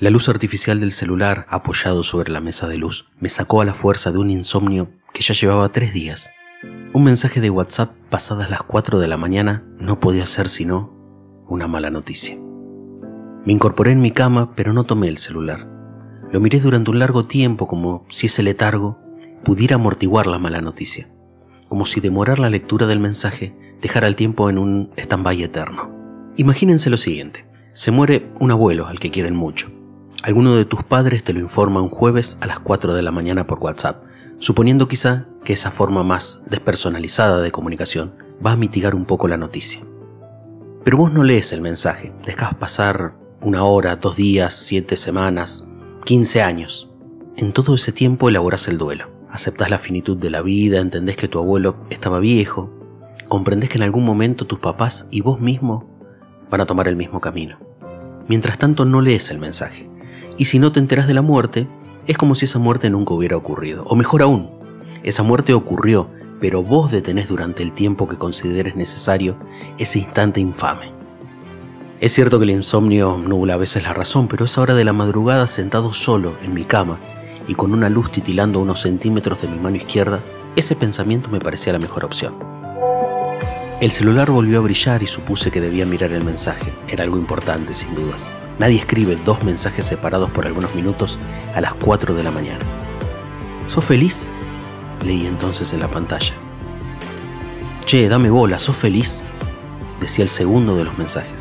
La luz artificial del celular, apoyado sobre la mesa de luz, me sacó a la fuerza de un insomnio que ya llevaba tres días. Un mensaje de WhatsApp pasadas las 4 de la mañana no podía ser sino una mala noticia. Me incorporé en mi cama, pero no tomé el celular. Lo miré durante un largo tiempo como si ese letargo pudiera amortiguar la mala noticia, como si demorar la lectura del mensaje dejara el tiempo en un stand-by eterno. Imagínense lo siguiente, se muere un abuelo al que quieren mucho. Alguno de tus padres te lo informa un jueves a las 4 de la mañana por WhatsApp, suponiendo quizá que esa forma más despersonalizada de comunicación va a mitigar un poco la noticia. Pero vos no lees el mensaje, dejas pasar una hora, dos días, siete semanas, quince años. En todo ese tiempo elaborás el duelo, aceptás la finitud de la vida, entendés que tu abuelo estaba viejo, comprendés que en algún momento tus papás y vos mismo van a tomar el mismo camino. Mientras tanto no lees el mensaje, y si no te enteras de la muerte, es como si esa muerte nunca hubiera ocurrido. O mejor aún, esa muerte ocurrió, pero vos detenés durante el tiempo que consideres necesario ese instante infame. Es cierto que el insomnio nubla a veces la razón, pero esa hora de la madrugada sentado solo en mi cama y con una luz titilando unos centímetros de mi mano izquierda, ese pensamiento me parecía la mejor opción. El celular volvió a brillar y supuse que debía mirar el mensaje. Era algo importante, sin dudas. Nadie escribe dos mensajes separados por algunos minutos a las 4 de la mañana. ¿Sos feliz? Leí entonces en la pantalla. Che, dame bola, ¿sos feliz? Decía el segundo de los mensajes.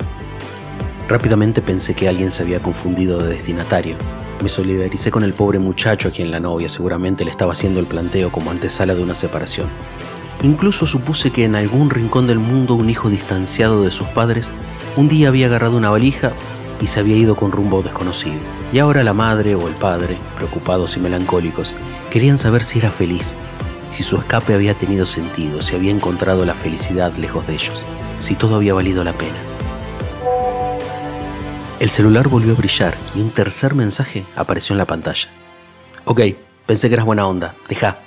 Rápidamente pensé que alguien se había confundido de destinatario. Me solidaricé con el pobre muchacho a quien la novia seguramente le estaba haciendo el planteo como antesala de una separación. Incluso supuse que en algún rincón del mundo un hijo distanciado de sus padres un día había agarrado una valija y se había ido con rumbo desconocido. Y ahora la madre o el padre, preocupados y melancólicos, querían saber si era feliz, si su escape había tenido sentido, si había encontrado la felicidad lejos de ellos, si todo había valido la pena. El celular volvió a brillar y un tercer mensaje apareció en la pantalla. Ok, pensé que eras buena onda, deja.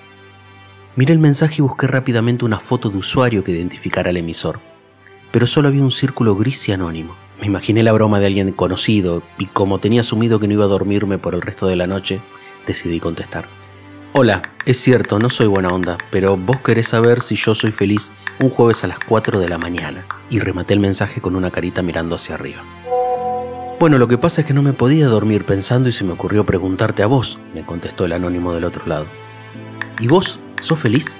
Miré el mensaje y busqué rápidamente una foto de usuario que identificara al emisor, pero solo había un círculo gris y anónimo. Me imaginé la broma de alguien conocido y como tenía asumido que no iba a dormirme por el resto de la noche, decidí contestar. Hola, es cierto, no soy buena onda, pero vos querés saber si yo soy feliz un jueves a las 4 de la mañana. Y rematé el mensaje con una carita mirando hacia arriba. Bueno, lo que pasa es que no me podía dormir pensando y se me ocurrió preguntarte a vos, me contestó el anónimo del otro lado. ¿Y vos, sos feliz?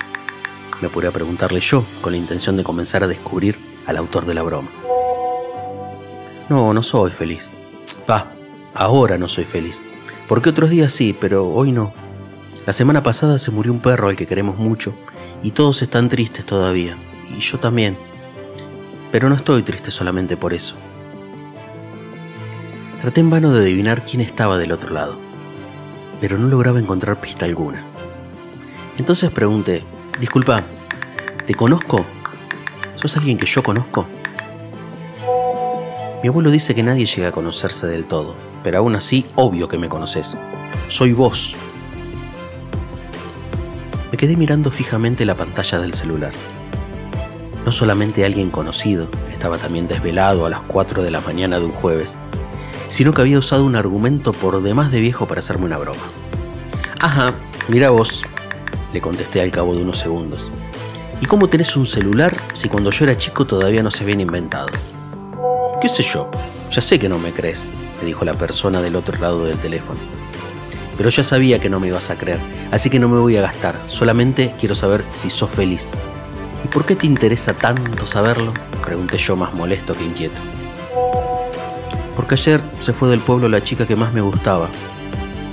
Me apuré a preguntarle yo, con la intención de comenzar a descubrir al autor de la broma. No, no soy feliz. Va, ahora no soy feliz. Porque otros días sí, pero hoy no. La semana pasada se murió un perro al que queremos mucho y todos están tristes todavía. Y yo también. Pero no estoy triste solamente por eso. Traté en vano de adivinar quién estaba del otro lado, pero no lograba encontrar pista alguna. Entonces pregunté, disculpa, ¿te conozco? ¿Sos alguien que yo conozco? Mi abuelo dice que nadie llega a conocerse del todo, pero aún así, obvio que me conoces. Soy vos. Me quedé mirando fijamente la pantalla del celular. No solamente alguien conocido, estaba también desvelado a las 4 de la mañana de un jueves, sino que había usado un argumento por demás de viejo para hacerme una broma. Ajá, mira vos, le contesté al cabo de unos segundos. ¿Y cómo tenés un celular si cuando yo era chico todavía no se habían inventado? ¿Qué sé yo? Ya sé que no me crees, me dijo la persona del otro lado del teléfono. Pero ya sabía que no me ibas a creer, así que no me voy a gastar, solamente quiero saber si sos feliz. ¿Y por qué te interesa tanto saberlo? Pregunté yo más molesto que inquieto. Porque ayer se fue del pueblo la chica que más me gustaba.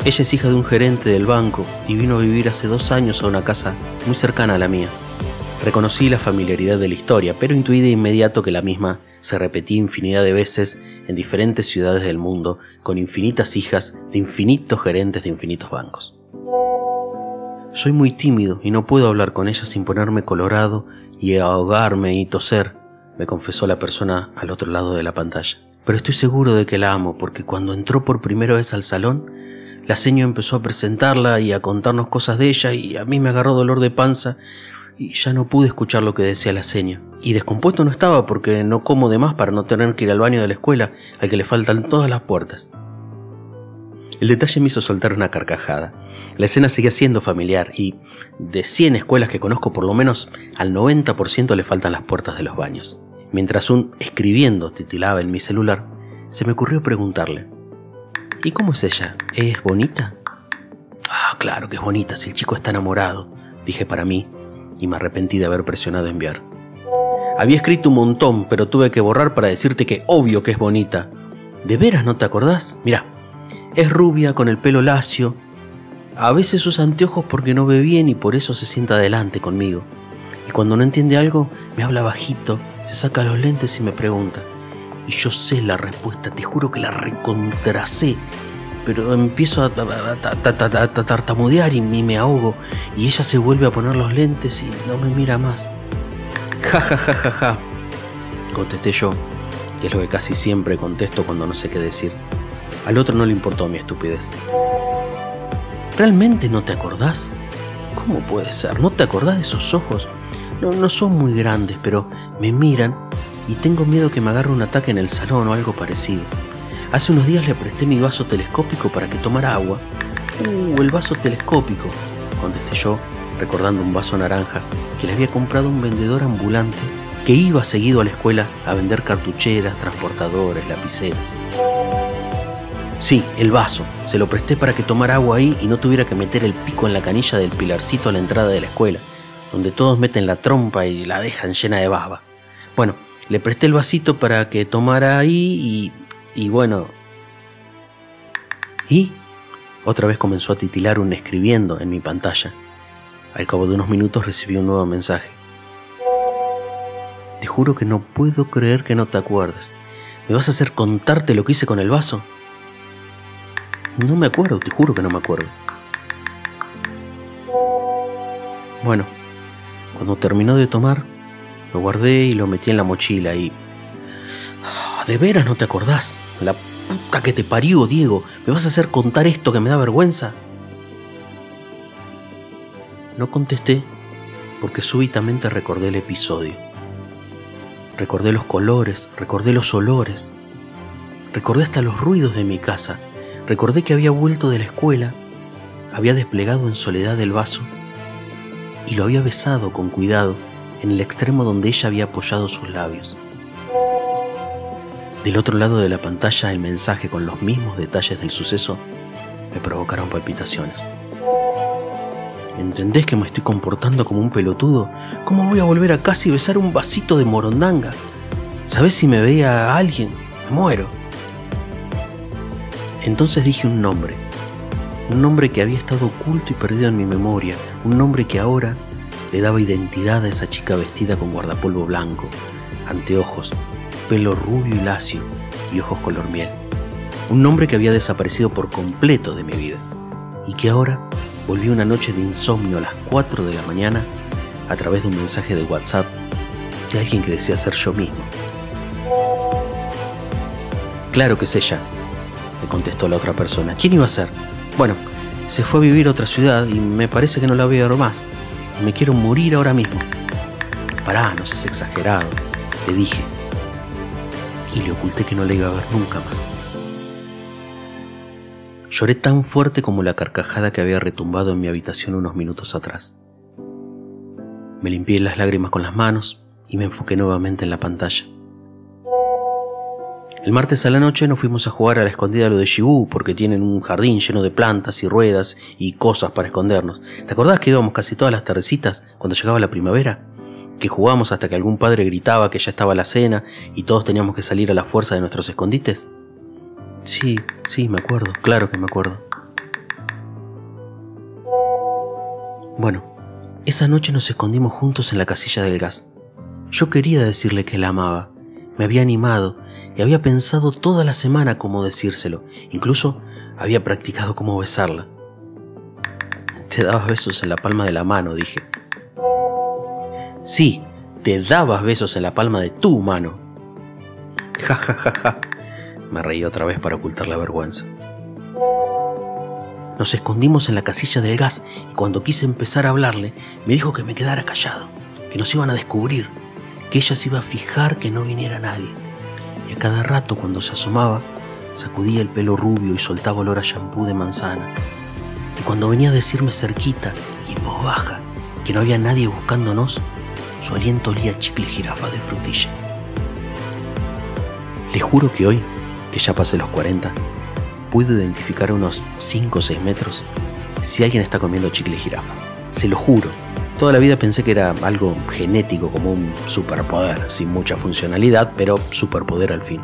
Ella es hija de un gerente del banco y vino a vivir hace dos años a una casa muy cercana a la mía. Reconocí la familiaridad de la historia, pero intuí de inmediato que la misma se repetía infinidad de veces en diferentes ciudades del mundo, con infinitas hijas de infinitos gerentes de infinitos bancos. Soy muy tímido y no puedo hablar con ella sin ponerme colorado y ahogarme y toser, me confesó la persona al otro lado de la pantalla. Pero estoy seguro de que la amo porque cuando entró por primera vez al salón, la seño empezó a presentarla y a contarnos cosas de ella y a mí me agarró dolor de panza y ya no pude escuchar lo que decía la seña. Y descompuesto no estaba porque no como de más para no tener que ir al baño de la escuela al que le faltan todas las puertas. El detalle me hizo soltar una carcajada. La escena seguía siendo familiar y de 100 escuelas que conozco por lo menos al 90% le faltan las puertas de los baños. Mientras un escribiendo titilaba en mi celular, se me ocurrió preguntarle, ¿y cómo es ella? ¿Es bonita? Ah, claro que es bonita si el chico está enamorado, dije para mí y me arrepentí de haber presionado enviar. Había escrito un montón, pero tuve que borrar para decirte que obvio que es bonita. ¿De veras no te acordás? Mira, es rubia con el pelo lacio. A veces usa anteojos porque no ve bien y por eso se sienta adelante conmigo. Y cuando no entiende algo, me habla bajito, se saca los lentes y me pregunta. Y yo sé la respuesta, te juro que la recontracé. Pero empiezo a, tartamudear y me ahogo. Y ella se vuelve a poner los lentes y no me mira más. Ja, ja, ja, ja, ja. Contesté yo, que es lo que casi siempre contesto cuando no sé qué decir. Al otro no le importó mi estupidez. ¿Realmente no te acordás? ¿Cómo puede ser? ¿No te acordás de esos ojos? No, no son muy grandes, pero me miran y tengo miedo que me agarre un ataque en el salón o algo parecido. Hace unos días le presté mi vaso telescópico para que tomara agua. Uh, el vaso telescópico, contesté yo, recordando un vaso naranja que le había comprado un vendedor ambulante que iba seguido a la escuela a vender cartucheras, transportadores, lapiceras. Sí, el vaso. Se lo presté para que tomara agua ahí y no tuviera que meter el pico en la canilla del pilarcito a la entrada de la escuela, donde todos meten la trompa y la dejan llena de baba. Bueno, le presté el vasito para que tomara ahí y... y bueno... Y... Otra vez comenzó a titilar un escribiendo en mi pantalla. Al cabo de unos minutos recibí un nuevo mensaje. Te juro que no puedo creer que no te acuerdes. ¿Me vas a hacer contarte lo que hice con el vaso? No me acuerdo, te juro que no me acuerdo. Bueno, cuando terminó de tomar, lo guardé y lo metí en la mochila y... Ah, ¿De veras no te acordás? La puta que te parió, Diego. ¿Me vas a hacer contar esto que me da vergüenza? No contesté porque súbitamente recordé el episodio. Recordé los colores, recordé los olores, recordé hasta los ruidos de mi casa Recordé que había vuelto de la escuela, había desplegado en soledad el vaso y lo había besado con cuidado en el extremo donde ella había apoyado sus labios. Del otro lado de la pantalla el mensaje con los mismos detalles del suceso me provocaron palpitaciones. ¿Entendés que me estoy comportando como un pelotudo? ¿Cómo voy a volver a casa y besar un vasito de morondanga? ¿Sabés si me veía a alguien? Me muero. Entonces dije un nombre, un nombre que había estado oculto y perdido en mi memoria, un nombre que ahora le daba identidad a esa chica vestida con guardapolvo blanco, anteojos, pelo rubio y lacio y ojos color miel. Un nombre que había desaparecido por completo de mi vida y que ahora volvió una noche de insomnio a las 4 de la mañana a través de un mensaje de WhatsApp de alguien que decía ser yo mismo. Claro que es ella, me contestó la otra persona. ¿Quién iba a ser? Bueno, se fue a vivir a otra ciudad y me parece que no la voy a ver más. Me quiero morir ahora mismo. Pará, no seas exagerado, le dije. Y le oculté que no la iba a ver nunca más. Lloré tan fuerte como la carcajada que había retumbado en mi habitación unos minutos atrás. Me limpié las lágrimas con las manos y me enfoqué nuevamente en la pantalla. El martes a la noche nos fuimos a jugar a la escondida lo de Shibú porque tienen un jardín lleno de plantas y ruedas y cosas para escondernos. ¿Te acordás que íbamos casi todas las tardecitas cuando llegaba la primavera? Que jugábamos hasta que algún padre gritaba que ya estaba la cena y todos teníamos que salir a la fuerza de nuestros escondites. Sí, sí, me acuerdo, claro que me acuerdo. Bueno, esa noche nos escondimos juntos en la casilla del gas. Yo quería decirle que la amaba, me había animado y había pensado toda la semana cómo decírselo. Incluso había practicado cómo besarla. Te dabas besos en la palma de la mano, dije. Sí, te dabas besos en la palma de tu mano. Ja, ja, ja, ja. Me reí otra vez para ocultar la vergüenza. Nos escondimos en la casilla del gas y cuando quise empezar a hablarle, me dijo que me quedara callado, que nos iban a descubrir, que ella se iba a fijar que no viniera nadie y a cada rato cuando se asomaba sacudía el pelo rubio y soltaba olor a shampoo de manzana. Y cuando venía a decirme cerquita y en voz baja que no había nadie buscándonos, su aliento olía a chicle jirafa de frutilla. Le juro que hoy, que ya pasé los 40, puedo identificar unos 5 o 6 metros si alguien está comiendo chicle jirafa. Se lo juro. Toda la vida pensé que era algo genético, como un superpoder, sin mucha funcionalidad, pero superpoder al fin.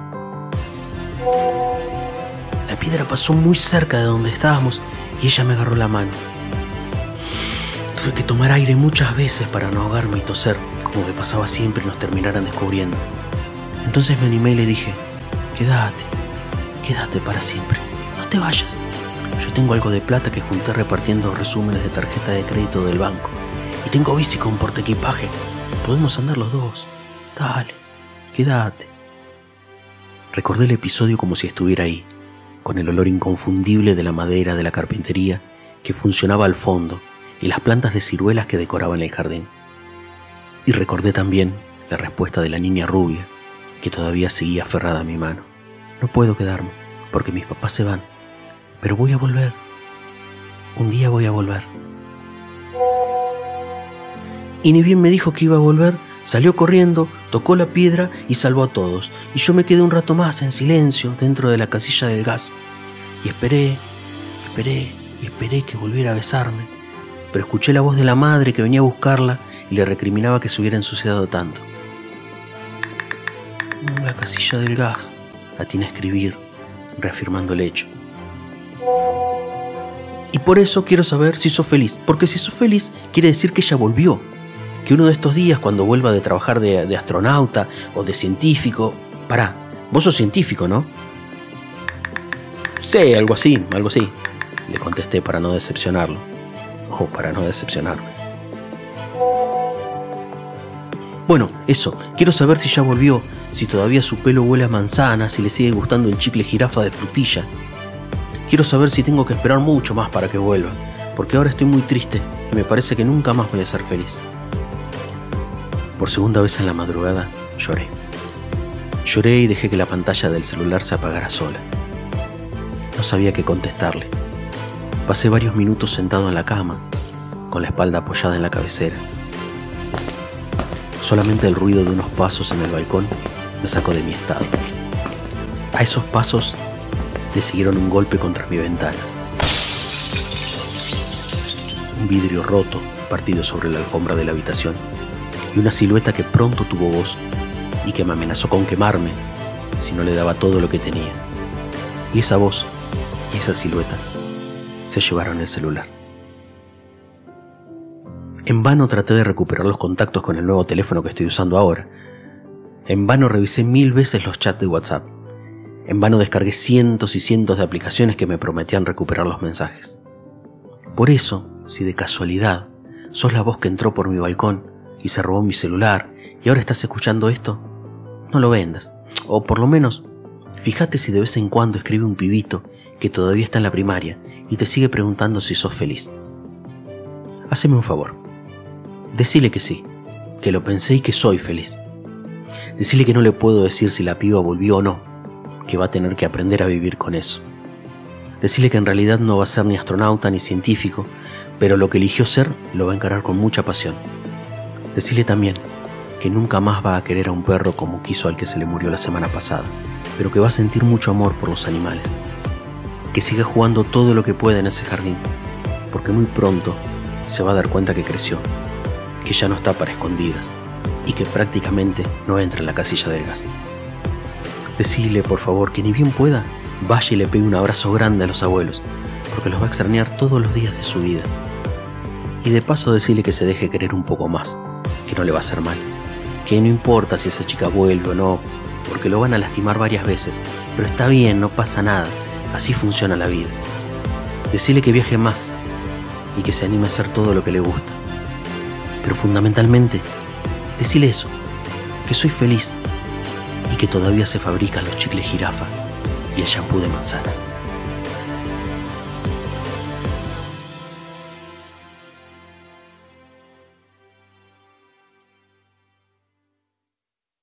La piedra pasó muy cerca de donde estábamos y ella me agarró la mano. Tuve que tomar aire muchas veces para no ahogarme y toser, como me pasaba siempre y nos terminaran descubriendo. Entonces me animé y le dije, quédate, quédate para siempre, no te vayas. Yo tengo algo de plata que junté repartiendo resúmenes de tarjeta de crédito del banco. Y tengo bici con portaequipaje. Podemos andar los dos. Dale, quédate. Recordé el episodio como si estuviera ahí, con el olor inconfundible de la madera de la carpintería que funcionaba al fondo y las plantas de ciruelas que decoraban el jardín. Y recordé también la respuesta de la niña rubia, que todavía seguía aferrada a mi mano. No puedo quedarme, porque mis papás se van, pero voy a volver. Un día voy a volver. Y ni bien me dijo que iba a volver, salió corriendo, tocó la piedra y salvó a todos. Y yo me quedé un rato más en silencio dentro de la casilla del gas. Y esperé, esperé y esperé que volviera a besarme. Pero escuché la voz de la madre que venía a buscarla y le recriminaba que se hubiera ensuciado tanto. La casilla del gas, atiné a escribir, reafirmando el hecho. Y por eso quiero saber si sos feliz, porque si sos feliz quiere decir que ella volvió, que uno de estos días cuando vuelva de trabajar de, de astronauta o de científico, pará, vos sos científico, ¿no? Sí, algo así, algo así, le contesté para no decepcionarlo, para no decepcionarme. Bueno, eso, quiero saber si ya volvió, si todavía su pelo huele a manzana, si le sigue gustando el chicle jirafa de frutilla. Quiero saber si tengo que esperar mucho más para que vuelva, porque ahora estoy muy triste y me parece que nunca más voy a ser feliz. Por segunda vez en la madrugada lloré. Lloré y dejé que la pantalla del celular se apagara sola. No sabía qué contestarle. Pasé varios minutos sentado en la cama, con la espalda apoyada en la cabecera. Solamente el ruido de unos pasos en el balcón me sacó de mi estado. A esos pasos le siguieron un golpe contra mi ventana. Un vidrio roto partido sobre la alfombra de la habitación y una silueta que pronto tuvo voz y que me amenazó con quemarme si no le daba todo lo que tenía. Y esa voz y esa silueta se llevaron el celular. En vano traté de recuperar los contactos con el nuevo teléfono que estoy usando ahora. En vano revisé mil veces los chats de WhatsApp. En vano descargué cientos y cientos de aplicaciones que me prometían recuperar los mensajes. Por eso, si de casualidad sos la voz que entró por mi balcón y se robó mi celular y ahora estás escuchando esto, no lo vendas. O por lo menos, fíjate si de vez en cuando escribe un pibito que todavía está en la primaria y te sigue preguntando si sos feliz. Haceme un favor. Decile que sí, que lo pensé y que soy feliz. Decile que no le puedo decir si la piba volvió o no, que va a tener que aprender a vivir con eso. Decile que en realidad no va a ser ni astronauta ni científico, pero lo que eligió ser lo va a encarar con mucha pasión. Decile también que nunca más va a querer a un perro como quiso al que se le murió la semana pasada, pero que va a sentir mucho amor por los animales. Que siga jugando todo lo que pueda en ese jardín, porque muy pronto se va a dar cuenta que creció que ya no está para escondidas y que prácticamente no entra en la casilla del gas. Decile, por favor, que ni bien pueda, vaya y le pegue un abrazo grande a los abuelos, porque los va a extrañar todos los días de su vida. Y de paso decirle que se deje querer un poco más, que no le va a hacer mal, que no importa si esa chica vuelve o no, porque lo van a lastimar varias veces, pero está bien, no pasa nada, así funciona la vida. Decirle que viaje más y que se anime a hacer todo lo que le gusta pero fundamentalmente, decirle eso, que soy feliz y que todavía se fabrican los chicles jirafa y el shampoo de manzana.